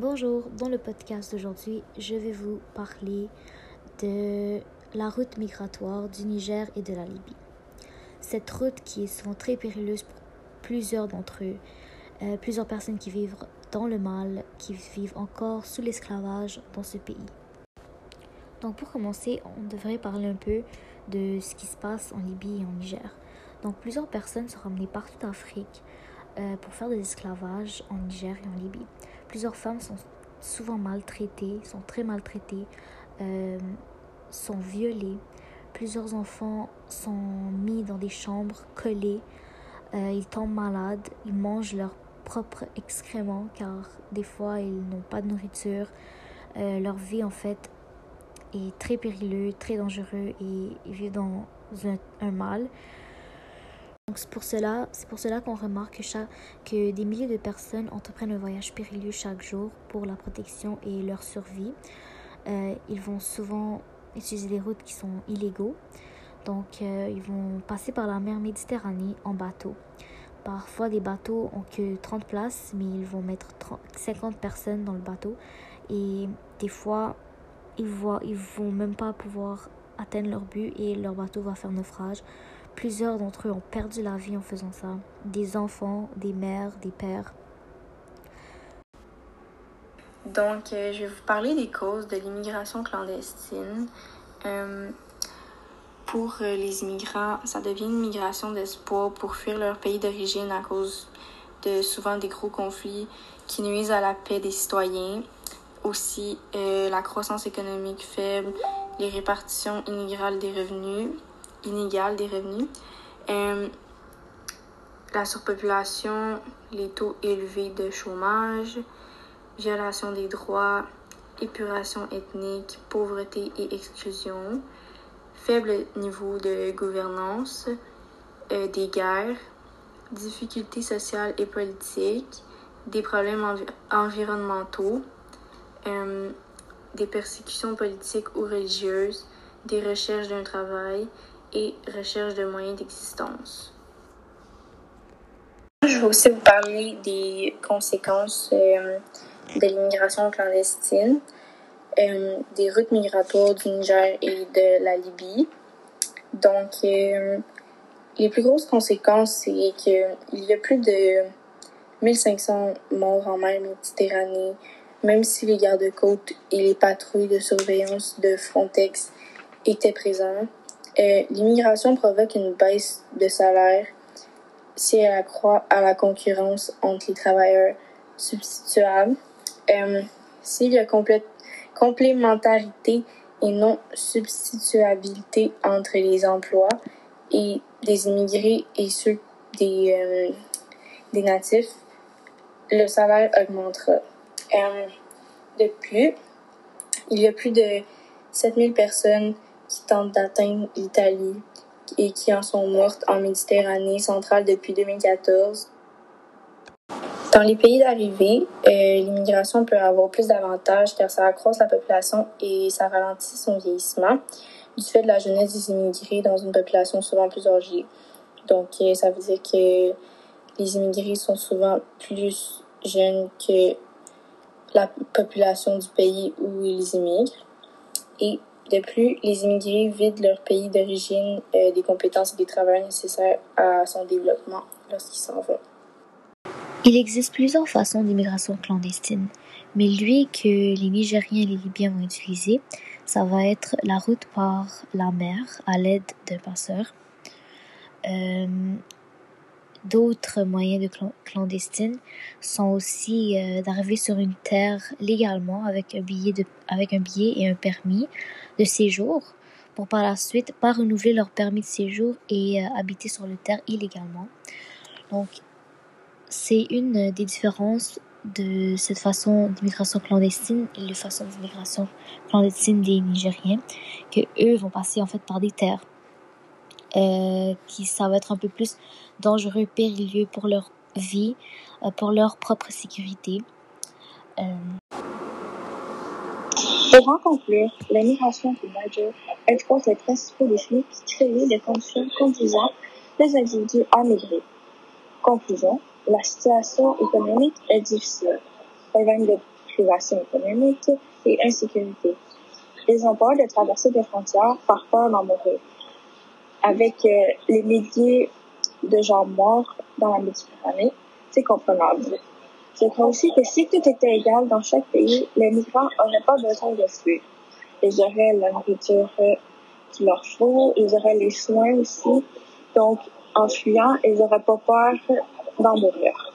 Bonjour, dans le podcast d'aujourd'hui, je vais vous parler de la route migratoire du Niger et de la Libye. Cette route qui est souvent très périleuse pour plusieurs d'entre eux, euh, plusieurs personnes qui vivent dans le mal, qui vivent encore sous l'esclavage dans ce pays. Donc pour commencer, on devrait parler un peu de ce qui se passe en Libye et en Niger. Donc plusieurs personnes sont ramenées partout d'Afrique euh, pour faire de l'esclavage en Niger et en Libye. Plusieurs femmes sont souvent maltraitées, sont très maltraitées, euh, sont violées. Plusieurs enfants sont mis dans des chambres collées. Euh, ils tombent malades, ils mangent leurs propres excréments car des fois ils n'ont pas de nourriture. leur vie en fait est très périlleux, très dangereux et ils vivent dans un, mal. C'est pour cela, qu'on remarque que, des milliers de personnes entreprennent un voyage périlleux chaque jour pour la protection et leur survie. Euh, ils vont souvent utiliser des routes qui sont illégaux. Donc euh, ils vont passer par la mer Méditerranée en bateau. Parfois des bateaux ont que 30 places, mais ils vont mettre 50 personnes dans le bateau. Et des fois, ils voient, ils vont même pas pouvoir atteindre leur but et leur bateau va faire naufrage. Plusieurs d'entre eux ont perdu la vie en faisant ça. Des enfants, des mères, des pères. Donc, euh, je vais vous parler des causes de l'immigration clandestine. Euh, pour euh, les immigrants, ça devient une migration d'espoir pour fuir leur pays d'origine à cause de souvent des gros conflits qui nuisent à la paix des citoyens aussi la croissance économique faible, les répartitions inégales des revenus, inégales des revenus, euh, la surpopulation, les taux élevés de chômage, violation des droits, épuration ethnique, pauvreté et exclusion, faible niveau de gouvernance, euh, des guerres, difficultés sociales et politiques, des problèmes environnementaux, euh, des persécutions politiques ou religieuses, des recherches d'un travail et recherche de moyens d'existence. Je vais aussi vous parler des conséquences euh, de l'immigration clandestine, euh, des routes migratoires du Niger et de la Libye. Donc, les plus grosses conséquences, c'est qu'il y a plus de 1500 morts en mer Méditerranée, même si les gardes-côtes et les patrouilles de surveillance de Frontex étaient présents, euh, l'immigration provoque une baisse de salaire si elle accroît à la concurrence entre les travailleurs substituables. Euh, S'il y a complémentarité et non substituabilité entre les emplois et des immigrés et ceux des, euh, des natifs, le salaire augmentera. Euh, de plus, il y a plus de 7000 personnes qui tentent d'atteindre l'Italie et qui en sont mortes en Méditerranée centrale depuis 2014. Dans les pays d'arrivée, euh, l'immigration peut avoir plus d'avantages car ça accroît la population et ça ralentit son vieillissement du fait de la jeunesse des immigrés dans une population souvent plus âgée. Donc, euh, ça veut dire que les immigrés sont souvent plus jeunes que la population du pays où ils immigrent. Et de plus, les immigrés vident leur pays d'origine euh, des compétences et des travailleurs nécessaires à son développement lorsqu'ils s'en vont. Il existe plusieurs façons d'immigration clandestine, mais lui que les Nigériens et les Libyens vont utiliser, ça va être la route par la mer à l'aide de passeurs. Euh, D'autres moyens de clandestines sont aussi euh, d'arriver sur une terre légalement avec un billet de, avec un billet et un permis de séjour pour par la suite pas renouveler leur permis de séjour et euh, habiter sur le terre illégalement. Donc c'est une des différences de cette façon d'immigration clandestine et la façon d'immigration clandestine des Nigériens que eux vont passer en fait par des terres euh, qui ça va être un peu plus dangereux, périlleux pour leur vie, euh, pour leur propre sécurité. Euh... Pour en conclure, la migration du Niger expose les principaux défis qui créent des conditions conduisant les individus à migrer. Conclusion, la situation économique est difficile. Gagne de privation économique et insécurité. Ont peur de traverser des frontières par peur d'en mourir. Avec euh, les milliers de gens morts dans la Méditerranée, c'est comprenable. Je crois aussi que si tout était égal dans chaque pays, les migrants n'auraient pas besoin de fuir. Ils auraient la nourriture euh, qu'il leur faut, ils auraient les soins aussi. Donc, en fuyant, ils n'auraient pas peur d'en mourir.